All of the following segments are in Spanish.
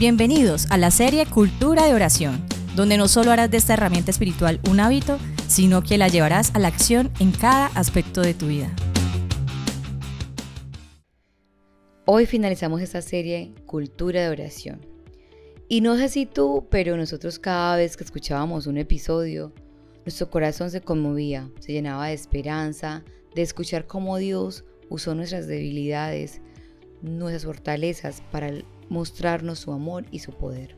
Bienvenidos a la serie Cultura de Oración, donde no solo harás de esta herramienta espiritual un hábito, sino que la llevarás a la acción en cada aspecto de tu vida. Hoy finalizamos esta serie Cultura de Oración. Y no sé si tú, pero nosotros cada vez que escuchábamos un episodio, nuestro corazón se conmovía, se llenaba de esperanza, de escuchar cómo Dios usó nuestras debilidades, nuestras fortalezas para mostrarnos su amor y su poder.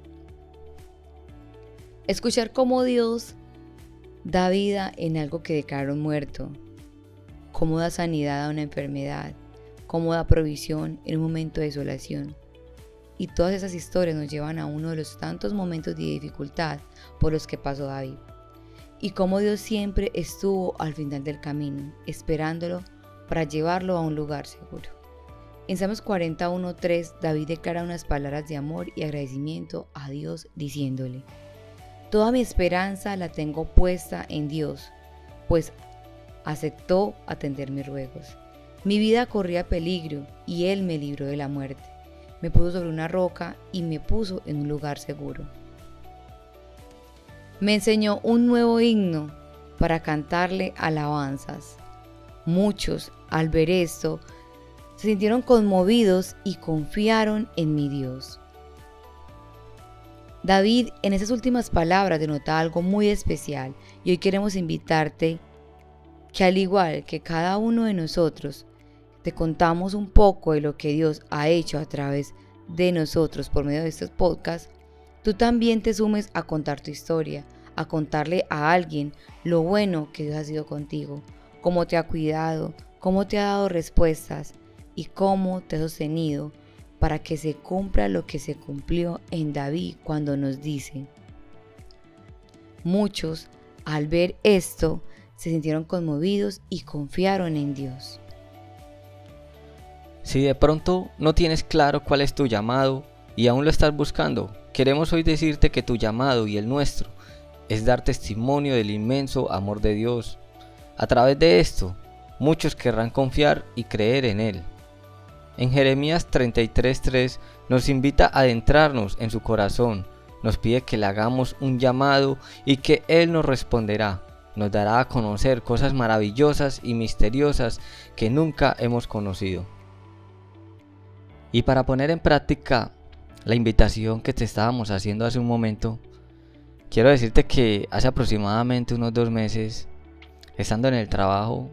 Escuchar cómo Dios da vida en algo que declaró muerto, cómo da sanidad a una enfermedad, cómo da provisión en un momento de desolación. Y todas esas historias nos llevan a uno de los tantos momentos de dificultad por los que pasó David. Y cómo Dios siempre estuvo al final del camino, esperándolo para llevarlo a un lugar seguro. En Salmos 41.3, David declara unas palabras de amor y agradecimiento a Dios diciéndole, Toda mi esperanza la tengo puesta en Dios, pues aceptó atender mis ruegos. Mi vida corría peligro y Él me libró de la muerte. Me puso sobre una roca y me puso en un lugar seguro. Me enseñó un nuevo himno para cantarle alabanzas. Muchos, al ver esto, se sintieron conmovidos y confiaron en mi Dios. David en esas últimas palabras denota algo muy especial y hoy queremos invitarte que al igual que cada uno de nosotros, te contamos un poco de lo que Dios ha hecho a través de nosotros por medio de estos podcasts, tú también te sumes a contar tu historia, a contarle a alguien lo bueno que Dios ha sido contigo, cómo te ha cuidado, cómo te ha dado respuestas, y cómo te ha sostenido para que se cumpla lo que se cumplió en David cuando nos dice, muchos al ver esto se sintieron conmovidos y confiaron en Dios. Si de pronto no tienes claro cuál es tu llamado y aún lo estás buscando, queremos hoy decirte que tu llamado y el nuestro es dar testimonio del inmenso amor de Dios. A través de esto, muchos querrán confiar y creer en Él. En Jeremías 33:3 nos invita a adentrarnos en su corazón, nos pide que le hagamos un llamado y que Él nos responderá. Nos dará a conocer cosas maravillosas y misteriosas que nunca hemos conocido. Y para poner en práctica la invitación que te estábamos haciendo hace un momento, quiero decirte que hace aproximadamente unos dos meses, estando en el trabajo,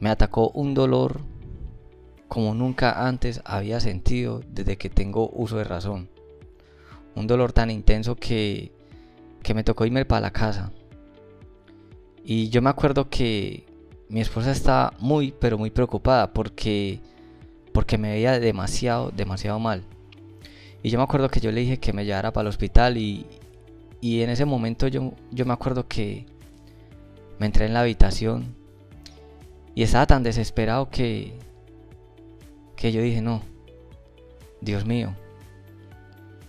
me atacó un dolor como nunca antes había sentido desde que tengo uso de razón. Un dolor tan intenso que, que me tocó irme para la casa. Y yo me acuerdo que mi esposa estaba muy, pero muy preocupada porque, porque me veía demasiado, demasiado mal. Y yo me acuerdo que yo le dije que me llevara para el hospital y, y en ese momento yo, yo me acuerdo que me entré en la habitación y estaba tan desesperado que, que yo dije, no, Dios mío,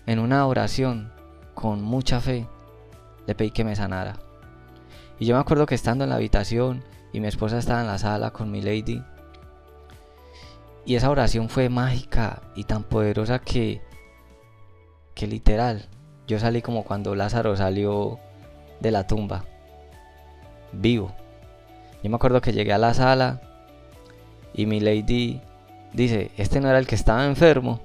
en una oración con mucha fe le pedí que me sanara. Y yo me acuerdo que estando en la habitación y mi esposa estaba en la sala con mi lady, y esa oración fue mágica y tan poderosa que, que literal, yo salí como cuando Lázaro salió de la tumba, vivo. Yo me acuerdo que llegué a la sala y mi lady dice, este no era el que estaba enfermo.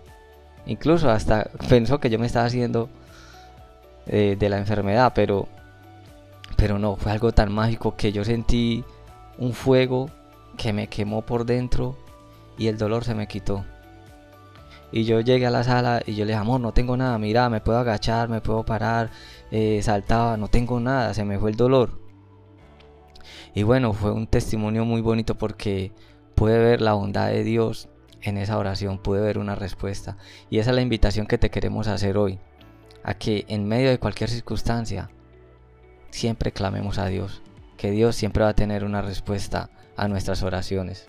Incluso hasta pensó que yo me estaba haciendo eh, de la enfermedad, pero, pero no, fue algo tan mágico que yo sentí un fuego que me quemó por dentro y el dolor se me quitó. Y yo llegué a la sala y yo le dije, amor, no tengo nada, mira, me puedo agachar, me puedo parar, eh, saltaba, no tengo nada, se me fue el dolor. Y bueno, fue un testimonio muy bonito porque pude ver la bondad de Dios en esa oración pude ver una respuesta. Y esa es la invitación que te queremos hacer hoy. A que en medio de cualquier circunstancia, siempre clamemos a Dios. Que Dios siempre va a tener una respuesta a nuestras oraciones.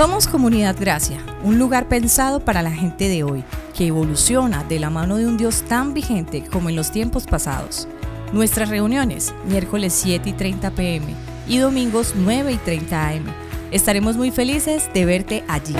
Somos Comunidad Gracia, un lugar pensado para la gente de hoy, que evoluciona de la mano de un Dios tan vigente como en los tiempos pasados. Nuestras reuniones, miércoles 7 y 30 pm y domingos 9 y 30 am. Estaremos muy felices de verte allí.